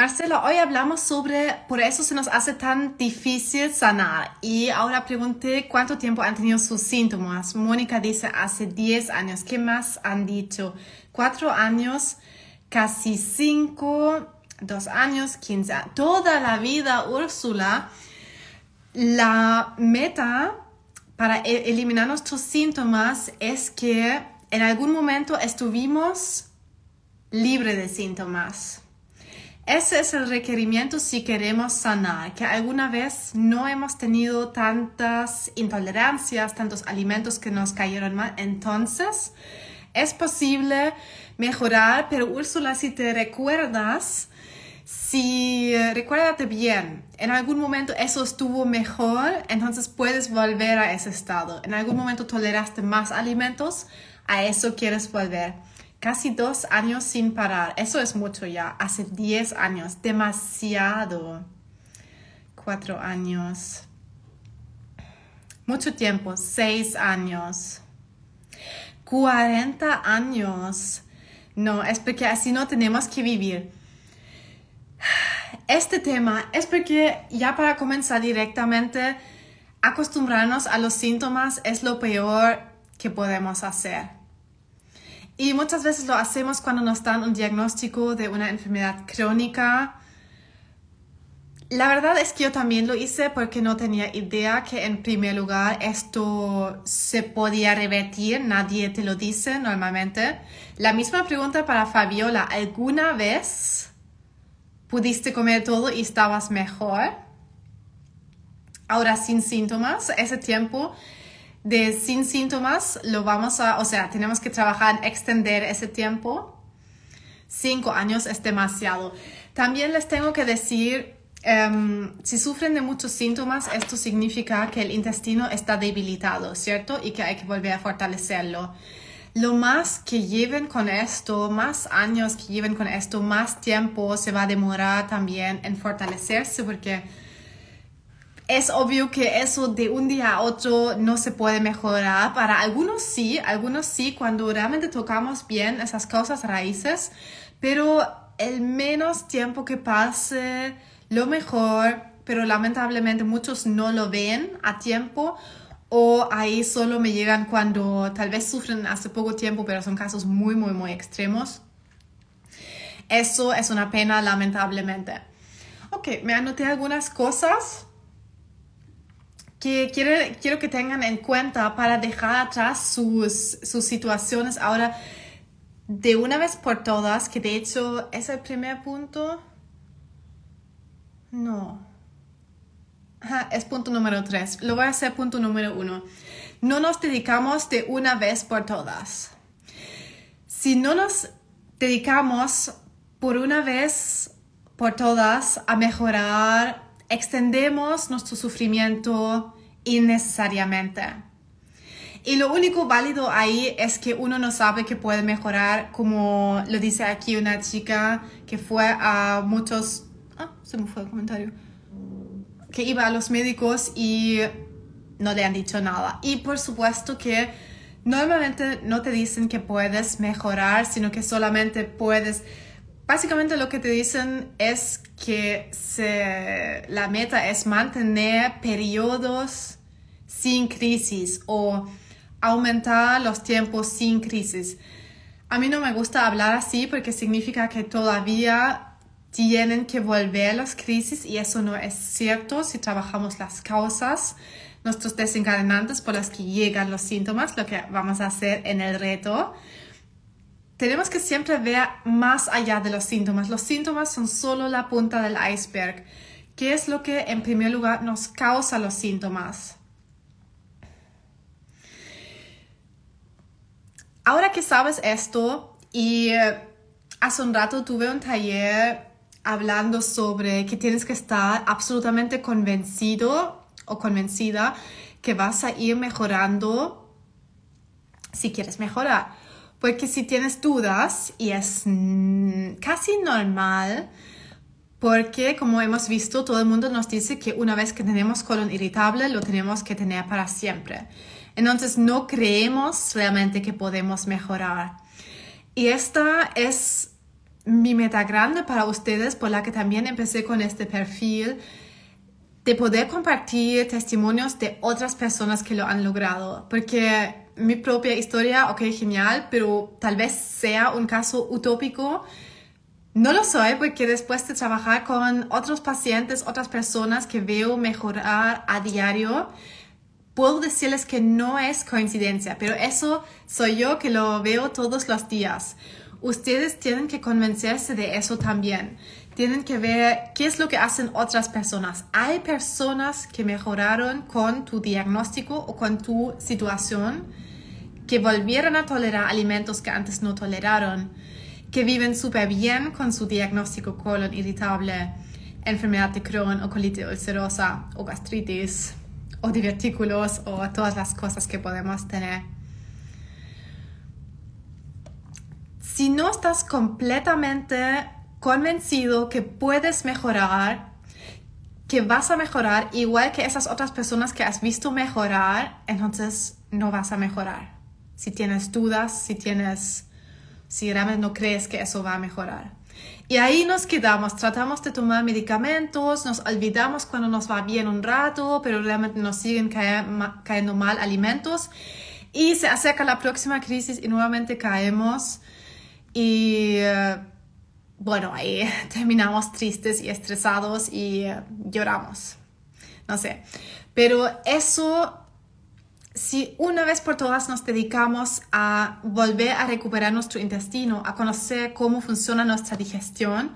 Marcela, hoy hablamos sobre por eso se nos hace tan difícil sanar. Y ahora pregunté cuánto tiempo han tenido sus síntomas. Mónica dice hace 10 años. ¿Qué más han dicho? Cuatro años, casi cinco, dos años, 15. Toda la vida, Úrsula. La meta para e-, eliminar nuestros síntomas es que en algún momento estuvimos libre de síntomas. Ese es el requerimiento si queremos sanar, que alguna vez no hemos tenido tantas intolerancias, tantos alimentos que nos cayeron mal. Entonces, es posible mejorar, pero Úrsula, si te recuerdas, si recuérdate bien, en algún momento eso estuvo mejor, entonces puedes volver a ese estado. En algún momento toleraste más alimentos, a eso quieres volver casi dos años sin parar. Eso es mucho ya. Hace diez años. Demasiado. Cuatro años. Mucho tiempo. Seis años. Cuarenta años. No, es porque así no tenemos que vivir. Este tema es porque ya para comenzar directamente, acostumbrarnos a los síntomas es lo peor que podemos hacer y muchas veces lo hacemos cuando nos dan un diagnóstico de una enfermedad crónica. La verdad es que yo también lo hice porque no tenía idea que en primer lugar esto se podía revertir, nadie te lo dice normalmente. La misma pregunta para Fabiola, ¿alguna vez pudiste comer todo y estabas mejor? Ahora sin síntomas, ese tiempo de sin síntomas, lo vamos a, o sea, tenemos que trabajar en extender ese tiempo. Cinco años es demasiado. También les tengo que decir, em, si sufren de muchos síntomas, esto significa que el intestino está debilitado, ¿cierto? Y que hay que volver a fortalecerlo. Lo más que lleven con esto, más años que lleven con esto, más tiempo se va a demorar también en fortalecerse porque es obvio que eso de un día a otro no se puede mejorar. Para algunos sí, algunos sí, cuando realmente tocamos bien esas causas raíces, pero el menos tiempo que pase, lo mejor, pero lamentablemente muchos no lo ven a tiempo o ahí solo me llegan cuando tal vez sufren hace poco tiempo, pero son casos muy, muy, muy extremos. Eso es una pena, lamentablemente. Ok, me anoté algunas cosas que quiero, que tengan en cuenta para dejar atrás sus, sus situaciones ahora de una vez por todas, que de hecho es el primer punto. No. es punto número tres. Lo voy a hacer punto número uno. No nos dedicamos de una vez por todas. Si no nos dedicamos por una vez por todas a mejorar extendemos nuestro sufrimiento innecesariamente. Y lo único válido ahí es que uno no sabe que puede mejorar, como lo dice aquí una chica que fue a muchos... Ah, se me fue el comentario. Que iba a los médicos y no le han dicho nada. Y por supuesto que normalmente no te dicen que puedes mejorar, sino que solamente puedes Básicamente lo que te dicen es que la meta es mantener periodos sin crisis o aumentar los tiempos sin crisis. A mí no me gusta hablar así porque significa que todavía tienen que volver las crisis y eso no es cierto si trabajamos las causas, nuestros desencadenantes por las que llegan los síntomas, lo que vamos a hacer en el reto tenemos que siempre ver más allá de los síntomas. Los síntomas son solo la punta del iceberg. ¿Qué es lo que en primer lugar nos causa los síntomas? Ahora que sabes esto y eh, hace un rato tuve un taller hablando sobre que tienes que estar absolutamente convencido o convencida que vas a ir mejorando si quieres mejorar. Porque si tienes dudas, y es casi normal, porque como hemos visto, todo el mundo nos dice que una vez que tenemos colon irritable, lo tenemos que tener para siempre. Entonces no creemos realmente que podemos mejorar. Y esta es mi meta grande para ustedes, por la que también empecé con este perfil, de poder compartir testimonios de otras personas que lo han logrado. Porque mi propia historia, ok, genial, pero tal vez sea un caso utópico. No lo soy porque después de trabajar con otros pacientes, otras personas que veo mejorar a diario, puedo decirles que no es coincidencia, pero eso soy yo que lo veo todos los días. Ustedes tienen que convencerse de eso también. Tienen que ver qué es lo que hacen otras personas. Hay personas que mejoraron con tu diagnóstico o con tu situación, que volvieron a tolerar alimentos que antes no toleraron, que viven súper bien con su diagnóstico colon irritable, enfermedad de Crohn o colitis ulcerosa o gastritis o divertículos o todas las cosas que podemos tener. Si no estás completamente convencido que puedes mejorar, que vas a mejorar igual que esas otras personas que has visto mejorar, entonces no vas a mejorar. Si tienes dudas, si tienes, si realmente no crees que eso va a mejorar. Y ahí nos quedamos, tratamos de tomar medicamentos, nos olvidamos cuando nos va bien un rato, pero realmente nos siguen cayendo mal alimentos y se acerca la próxima crisis y nuevamente caemos y eh, bueno, ahí terminamos tristes y estresados y eh, lloramos. No sé, pero eso si una vez por todas nos dedicamos a volver a recuperar nuestro intestino, a conocer cómo funciona nuestra digestión,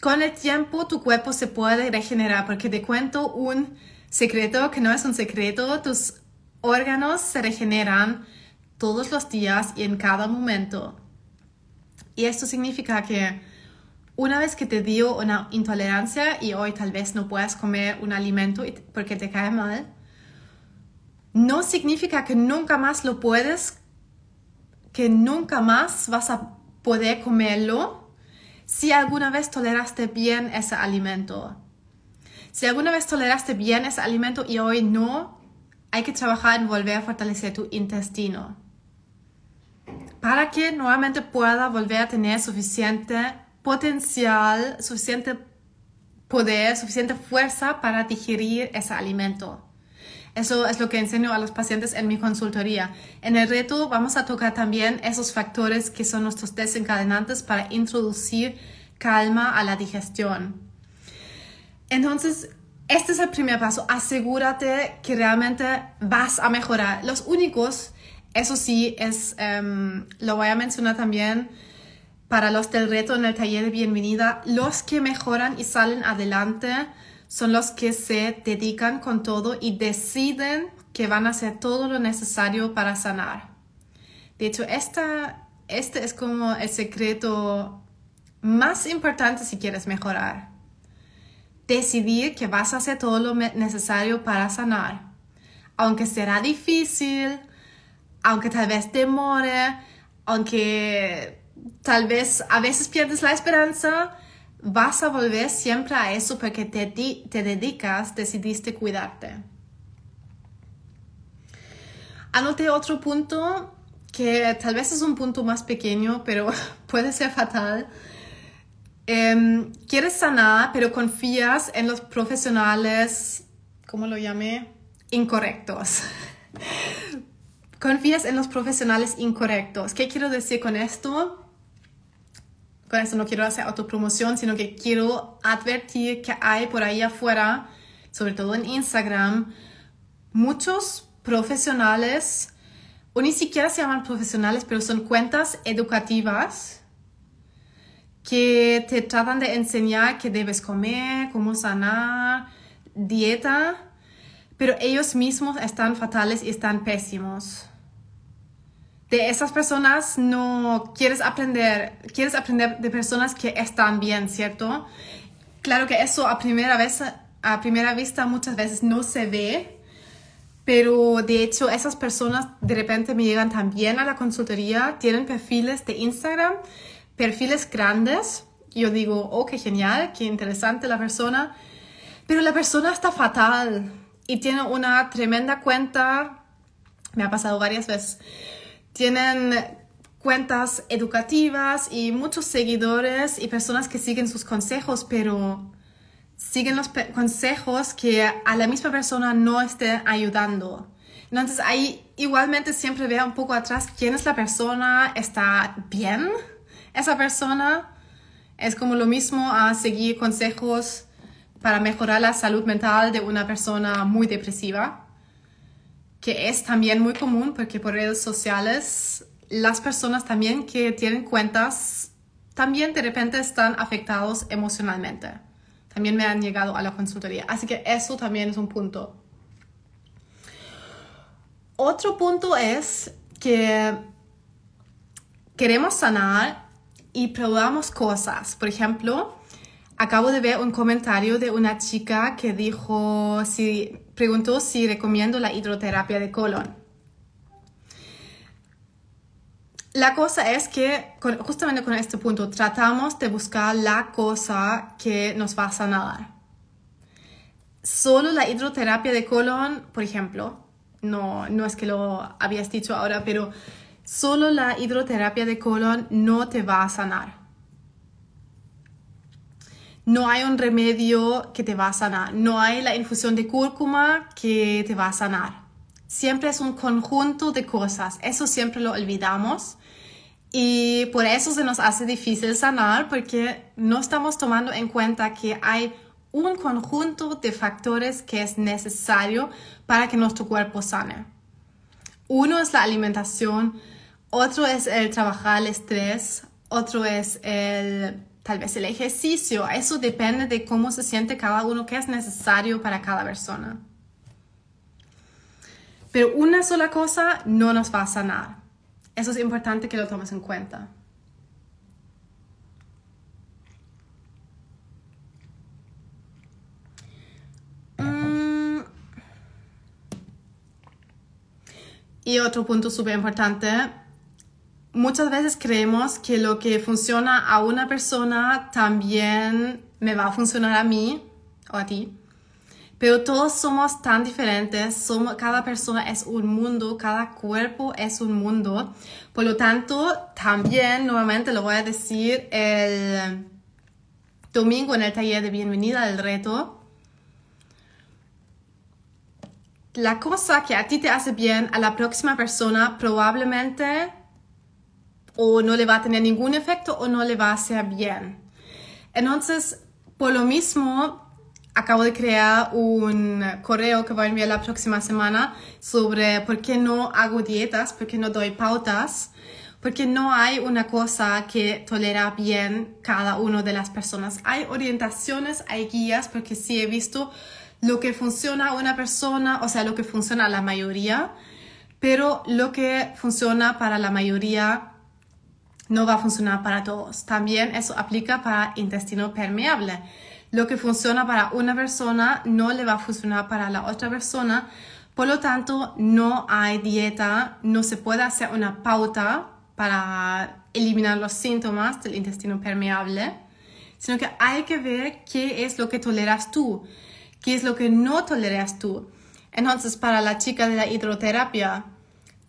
con el tiempo tu cuerpo se puede regenerar, porque te cuento un secreto que no es un secreto, tus órganos se regeneran todos los días y en cada momento. Y esto significa que una vez que te dio una intolerancia y hoy tal vez no puedas comer un alimento porque te cae mal, no significa que nunca más lo puedes, que nunca más vas a poder comerlo si alguna vez toleraste bien ese alimento. Si alguna vez toleraste bien ese alimento y hoy no, hay que trabajar en volver a fortalecer tu intestino para que nuevamente pueda volver a tener suficiente potencial, suficiente poder, suficiente fuerza para digerir ese alimento. Eso es lo que enseño a los pacientes en mi consultoría. En el reto vamos a tocar también esos factores que son nuestros desencadenantes para introducir calma a la digestión. Entonces, este es el primer paso. Asegúrate que realmente vas a mejorar. Los únicos, eso sí, es, em, lo voy a mencionar también para los del reto en el taller de bienvenida, los que mejoran y salen adelante son los que se dedican con todo y deciden que van a hacer todo lo necesario para sanar. De hecho, esta, este es como el secreto más importante si quieres mejorar. Decidir que vas a hacer todo lo necesario para sanar. Aunque será difícil, aunque tal vez demore, aunque tal vez a veces pierdes la esperanza, vas a volver siempre a eso porque te, te dedicas, decidiste cuidarte. Anoté otro punto que tal vez es un punto más pequeño, pero puede ser fatal. Em, quieres sanar, pero confías en los profesionales, ¿cómo lo llamé? Incorrectos. Confías en los profesionales incorrectos. ¿Qué quiero decir con esto? con esto no quiero hacer autopromoción, sino que quiero advertir que hay por ahí afuera, sobre todo en Instagram, muchos profesionales, o ni siquiera se llaman profesionales, pero son cuentas educativas que te tratan de enseñar qué debes comer, cómo sanar, dieta, pero ellos mismos están fatales y están pésimos de esas personas no quieres aprender, quieres aprender de personas que están bien, ¿cierto? Claro que eso a primera vez, a primera vista muchas veces no se ve, pero de hecho esas personas de repente me llegan también a la consultoría, tienen perfiles de Instagram, perfiles grandes. Yo digo, oh, qué genial, qué interesante la persona, pero la persona está fatal y tiene una tremenda cuenta, me ha pasado varias veces tienen cuentas educativas y muchos seguidores y personas que siguen sus consejos, pero siguen los consejos que a la misma persona no esté ayudando. Entonces ahí igualmente siempre vea un poco atrás quién es la persona, está bien esa persona. Es como lo mismo a seguir consejos para mejorar la salud mental de una persona muy depresiva, que es también muy común porque por redes sociales las personas también que tienen cuentas también de repente están afectados emocionalmente. También me han llegado a la consultoría. Así que eso también es un punto. Otro punto es que queremos sanar y probamos cosas. Por ejemplo, acabo de ver un comentario de una chica que dijo, si, preguntó si recomiendo la hidroterapia de colon. La cosa es que justamente con este punto tratamos de buscar la cosa que nos va a sanar. Solo la hidroterapia de colon, por ejemplo, no, no es que lo habías dicho ahora, pero solo la hidroterapia de colon no te va a sanar. No hay un remedio que te va a sanar. No hay la infusión de cúrcuma que te va a sanar. Siempre es un conjunto de cosas. Eso siempre lo olvidamos. Y por eso se nos hace difícil sanar porque no estamos tomando en cuenta que hay un conjunto de factores que es necesario para que nuestro cuerpo sane. Uno es la alimentación, otro es el trabajar el estrés, otro es el tal vez el ejercicio. Eso depende de cómo se siente cada uno, qué es necesario para cada persona. Pero una sola cosa no nos va a sanar. Eso es importante que lo tomes en cuenta. Y otro punto súper importante, muchas veces creemos que lo que funciona a una persona también me va a funcionar a mí o a ti. Pero todos somos tan diferentes, somos, cada persona es un mundo, cada cuerpo es un mundo. Por lo tanto, también, nuevamente lo voy a decir, el domingo en el taller de bienvenida al reto, la cosa que a ti te hace bien a la próxima persona probablemente o no le va a tener ningún efecto o no le va a hacer bien. Entonces, por lo mismo, acabo de crear un correo que voy a enviar la próxima semana sobre por qué no hago dietas, por qué no doy pautas, porque no hay una cosa que tolera bien cada una de las personas. Hay orientaciones, hay guías, porque sí he visto lo que funciona a una persona, o sea, lo que funciona a la mayoría, pero lo que funciona para la mayoría no va a funcionar para todos. También eso aplica para intestino permeable. Lo que funciona para una persona no le va a funcionar para la otra persona. Por lo tanto, no hay dieta, no se puede hacer una pauta para eliminar los síntomas del intestino permeable, sino que hay que ver qué es lo que toleras tú qué es lo que no toleras tú. Entonces, para la chica de la hidroterapia,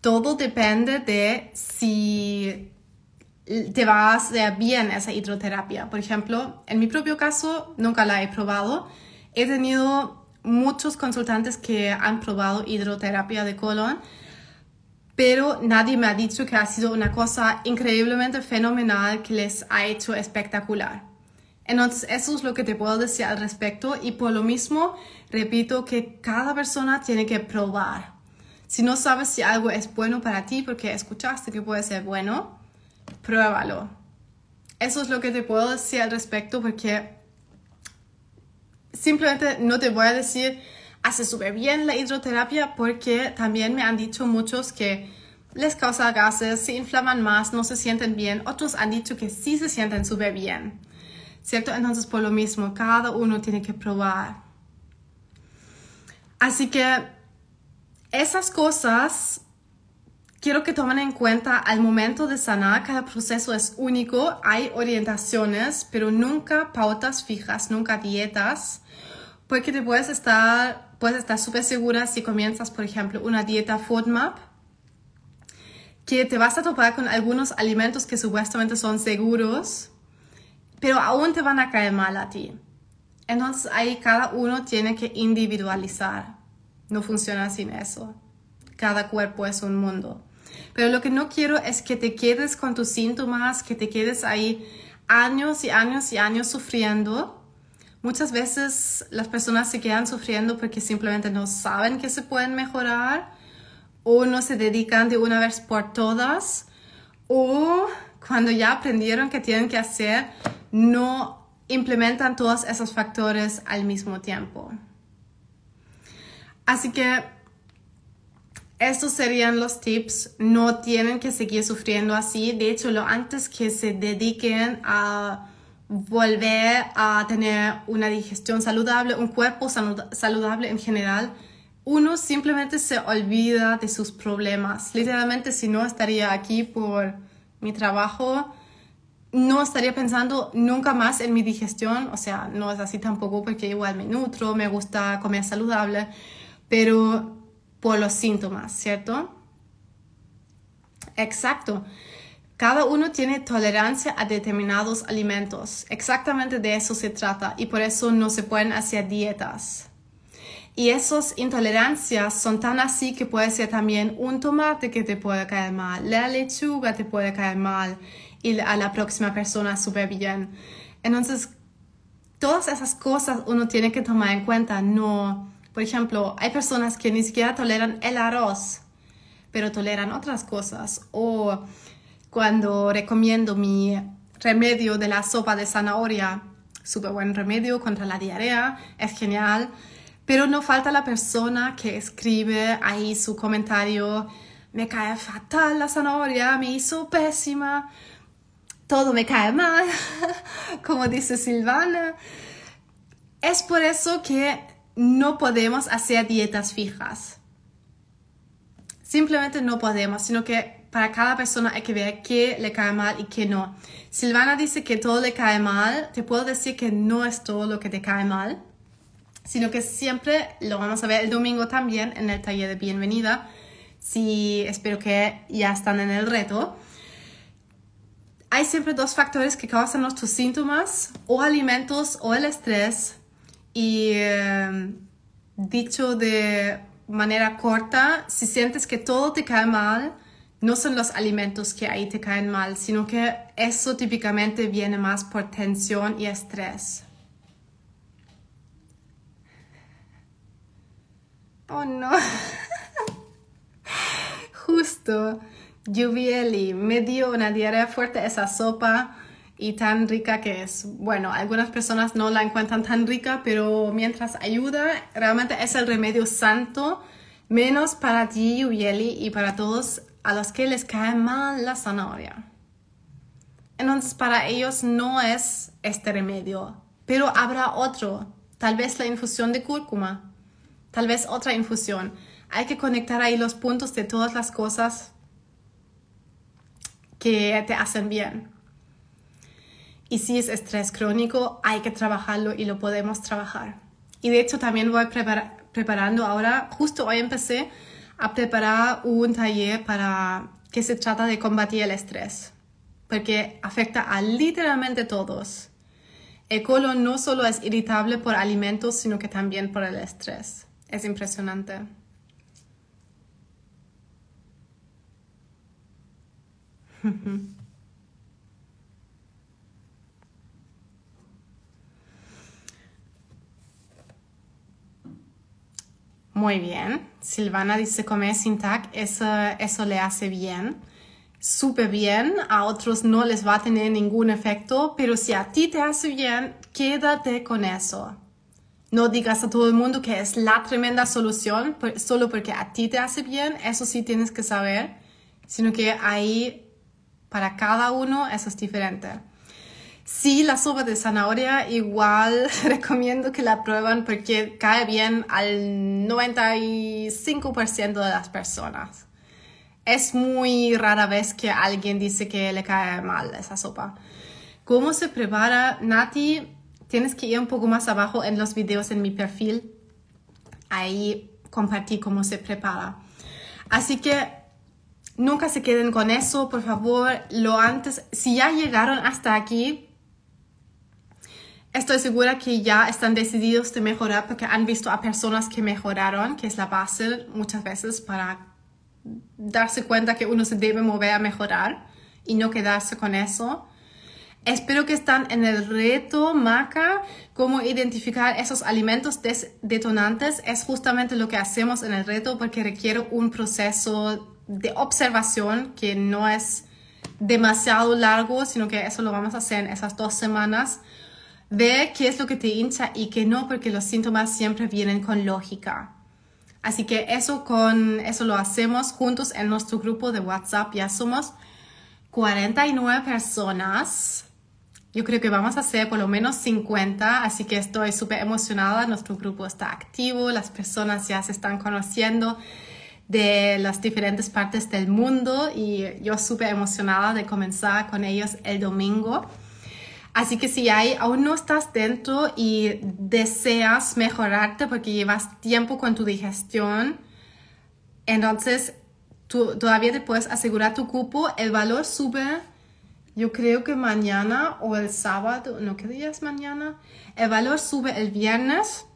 todo depende de si te va a hacer bien esa hidroterapia. Por ejemplo, en mi propio caso, nunca la he probado. He tenido muchos consultantes que han probado hidroterapia de colon, pero nadie me ha dicho que ha sido una cosa increíblemente fenomenal que les ha hecho espectacular. Entonces, eso es lo que te puedo decir al respecto y por lo mismo, repito que cada persona tiene que probar. Si no sabes si algo es bueno para ti porque escuchaste que puede ser bueno, pruébalo. Eso es lo que te puedo decir al respecto porque simplemente no te voy a decir hace súper bien la hidroterapia porque también me han dicho muchos que les causa gases, se inflaman más, no se sienten bien. Otros han dicho que sí se sienten súper bien. ¿cierto? Entonces, por lo mismo, cada uno tiene que probar. Así que esas cosas quiero que tomen en cuenta al momento de sanar. Cada proceso es único, hay orientaciones, pero nunca pautas fijas, nunca dietas, porque te puedes estar, puedes estar súper segura si comienzas, por ejemplo, una dieta FODMAP que te vas a topar con algunos alimentos que supuestamente son seguros, pero aún te van a caer mal a ti. Entonces ahí cada uno tiene que individualizar. No funciona sin eso. Cada cuerpo es un mundo. Pero lo que no quiero es que te quedes con tus síntomas, que te quedes ahí años y años y años sufriendo. Muchas veces las personas se quedan sufriendo porque simplemente no saben que se pueden mejorar o no se dedican de una vez por todas o cuando ya aprendieron que tienen que hacer, no implementan todos esos factores al mismo tiempo. Así que estos serían los tips. No tienen que seguir sufriendo así. De hecho, lo antes que se dediquen a volver a tener una digestión saludable, un cuerpo saludable en general, uno simplemente se olvida de sus problemas. Literalmente, si no estaría aquí por mi trabajo, no estaría pensando nunca más en mi digestión. O sea, no es así tampoco porque igual me nutro, me gusta comer saludable, pero por los síntomas, ¿cierto? Exacto. Cada uno tiene tolerancia a determinados alimentos. Exactamente de eso se trata y por eso no se pueden hacer dietas. Y esas intolerancias son tan así que puede ser también un tomate que te puede caer mal, la lechuga te puede caer mal y a la próxima persona súper bien. Entonces, todas esas cosas uno tiene que tomar en cuenta. No, por ejemplo, hay personas que ni siquiera toleran el arroz, pero toleran otras cosas. O cuando recomiendo mi remedio de la sopa de zanahoria, súper buen remedio contra la diarrea, es genial pero no falta la persona que escribe ahí su comentario, me cae fatal la zanahoria, me hizo pésima, todo me cae mal, como dice Silvana. Es por eso que no podemos hacer dietas fijas. Simplemente no podemos, sino que para cada persona hay que ver qué le cae mal y qué no. Silvana dice que todo le cae mal. Te puedo decir que no es todo lo que te cae mal sino que siempre lo vamos a ver el domingo también en el taller de bienvenida. Si espero que ya están en el reto. Hay siempre dos factores que causan nuestros síntomas, o alimentos o el estrés. Y eh, dicho de manera corta, si sientes que todo te cae mal, no son los alimentos que ahí te caen mal, sino que eso típicamente viene más por tensión y estrés. Oh no. Justo. Juvieli me dio una diarrea fuerte esa sopa y tan rica que es. Bueno, algunas personas no la encuentran tan rica, pero mientras ayuda, realmente es el remedio santo, menos para ti, Juvieli, y para todos a los que les cae mal la zanahoria. Entonces, para ellos no es este remedio, pero habrá otro, tal vez la infusión de cúrcuma tal vez otra infusión. Hay que conectar ahí los puntos de todas las cosas que te hacen bien. Y si es estrés crónico, hay que trabajarlo y lo podemos trabajar. Y de hecho también voy preparando ahora, justo hoy empecé a preparar un taller para que se trata de combatir el estrés, porque afecta a literalmente todos. El colon no solo es irritable por alimentos, sino que también por el estrés. Es impresionante. Muy bien. Silvana dice comer sin tac, eso, eso le hace bien. Súper bien. A otros no les va a tener ningún efecto, pero si a ti te hace bien, quédate con eso. No digas a todo el mundo que es la tremenda solución solo porque a ti te hace bien, eso sí tienes que saber, sino que ahí para cada uno eso es diferente. Sí, la sopa de zanahoria igual recomiendo que la prueban porque cae bien al 95% de las personas. Es muy rara vez que alguien dice que le cae mal esa sopa. ¿Cómo se prepara? Nati tienes que ir un poco más abajo en los videos en mi perfil. Ahí compartí cómo se prepara. Así que nunca se queden con eso, por favor, lo antes, si ya llegaron hasta aquí, estoy segura que ya están decididos de mejorar porque han visto a personas que mejoraron, que es la base muchas veces para darse cuenta que uno se debe mover a mejorar y no quedarse con eso. Espero que están en el reto MACA, cómo identificar esos alimentos detonantes. Es justamente lo que hacemos en el reto porque requiere un proceso de observación que no es demasiado largo, sino que eso lo vamos a hacer en esas dos semanas. Ve qué es lo que te hincha y qué no, porque los síntomas siempre vienen con lógica. Así que eso con eso lo hacemos juntos en nuestro grupo de WhatsApp. Ya somos 49 personas. Yo creo que vamos a hacer por lo menos 50, así que estoy súper emocionada. Nuestro grupo está activo, las personas ya se están conociendo de las diferentes partes del mundo y yo súper emocionada de comenzar con ellos el domingo. Así que si hay, aún no estás dentro y deseas mejorarte porque llevas tiempo con tu digestión, entonces tú, todavía te puedes asegurar tu cupo. El valor sube, yo creo que mañana o el sábado, no, ¿qué es mañana? El valor sube el viernes.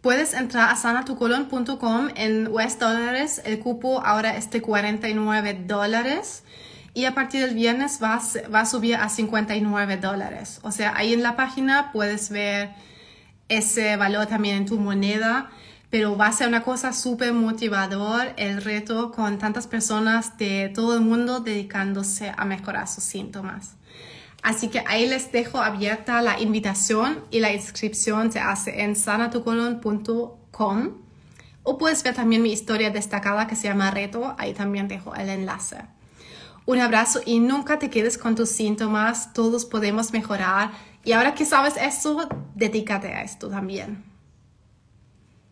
Puedes entrar a sanatucolon.com en US dólares. El cupo ahora es de 49 dólares y a partir del viernes va a, a subir a 59 dólares. O sea, ahí en la página puedes ver ese valor también en tu moneda, pero va a ser una cosa súper motivador el reto con tantas personas de todo el mundo dedicándose a mejorar sus síntomas. Así que ahí les dejo abierta la invitación y la inscripción se hace en sanatucolon.com o puedes ver también mi historia destacada que se llama Reto, ahí también dejo el enlace. Un abrazo y nunca te quedes con tus síntomas, todos podemos mejorar. Y ahora que sabes eso, dedícate a esto también.